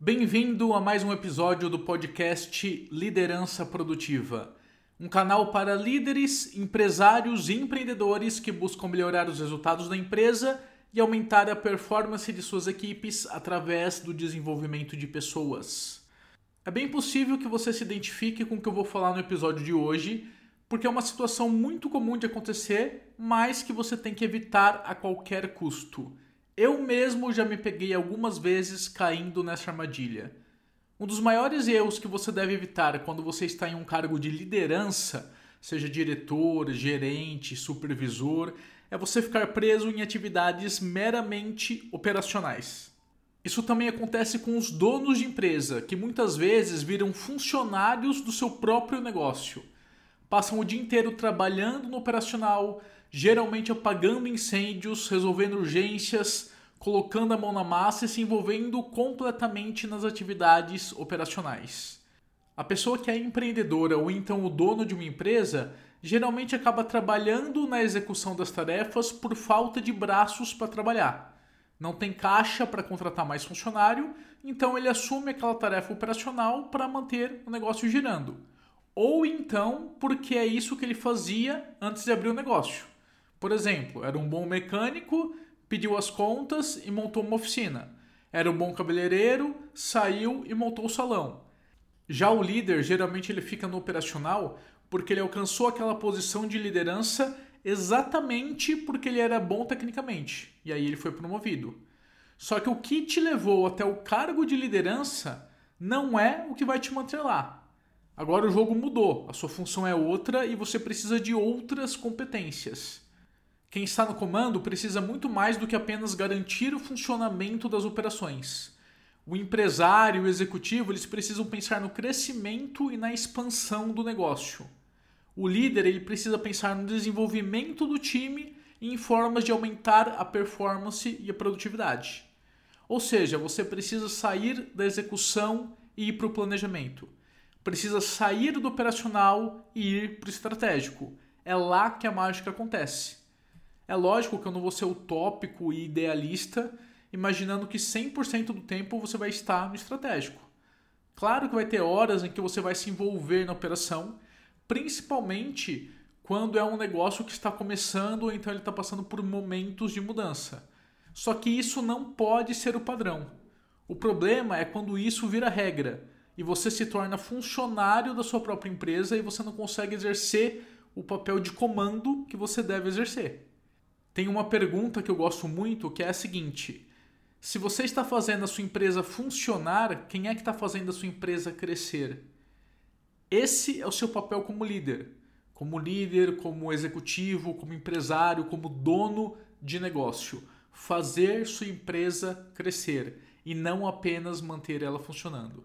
Bem-vindo a mais um episódio do podcast Liderança Produtiva, um canal para líderes, empresários e empreendedores que buscam melhorar os resultados da empresa e aumentar a performance de suas equipes através do desenvolvimento de pessoas. É bem possível que você se identifique com o que eu vou falar no episódio de hoje, porque é uma situação muito comum de acontecer, mas que você tem que evitar a qualquer custo. Eu mesmo já me peguei algumas vezes caindo nessa armadilha. Um dos maiores erros que você deve evitar quando você está em um cargo de liderança, seja diretor, gerente, supervisor, é você ficar preso em atividades meramente operacionais. Isso também acontece com os donos de empresa, que muitas vezes viram funcionários do seu próprio negócio. Passam o dia inteiro trabalhando no operacional, geralmente apagando incêndios, resolvendo urgências, colocando a mão na massa e se envolvendo completamente nas atividades operacionais. A pessoa que é empreendedora ou então o dono de uma empresa geralmente acaba trabalhando na execução das tarefas por falta de braços para trabalhar não tem caixa para contratar mais funcionário, então ele assume aquela tarefa operacional para manter o negócio girando. Ou então porque é isso que ele fazia antes de abrir o negócio. Por exemplo, era um bom mecânico, pediu as contas e montou uma oficina. Era um bom cabeleireiro, saiu e montou o salão. Já o líder, geralmente ele fica no operacional porque ele alcançou aquela posição de liderança exatamente porque ele era bom tecnicamente. E aí ele foi promovido. Só que o que te levou até o cargo de liderança não é o que vai te manter lá. Agora o jogo mudou, a sua função é outra e você precisa de outras competências. Quem está no comando precisa muito mais do que apenas garantir o funcionamento das operações. O empresário e o executivo eles precisam pensar no crescimento e na expansão do negócio. O líder ele precisa pensar no desenvolvimento do time e em formas de aumentar a performance e a produtividade. Ou seja, você precisa sair da execução e ir para o planejamento. Precisa sair do operacional e ir para o estratégico. É lá que a mágica acontece. É lógico que eu não vou ser utópico e idealista, imaginando que 100% do tempo você vai estar no estratégico. Claro que vai ter horas em que você vai se envolver na operação principalmente quando é um negócio que está começando ou então ele está passando por momentos de mudança. Só que isso não pode ser o padrão. O problema é quando isso vira regra e você se torna funcionário da sua própria empresa e você não consegue exercer o papel de comando que você deve exercer. Tem uma pergunta que eu gosto muito que é a seguinte: se você está fazendo a sua empresa funcionar, quem é que está fazendo a sua empresa crescer? Esse é o seu papel como líder. Como líder, como executivo, como empresário, como dono de negócio. Fazer sua empresa crescer e não apenas manter ela funcionando.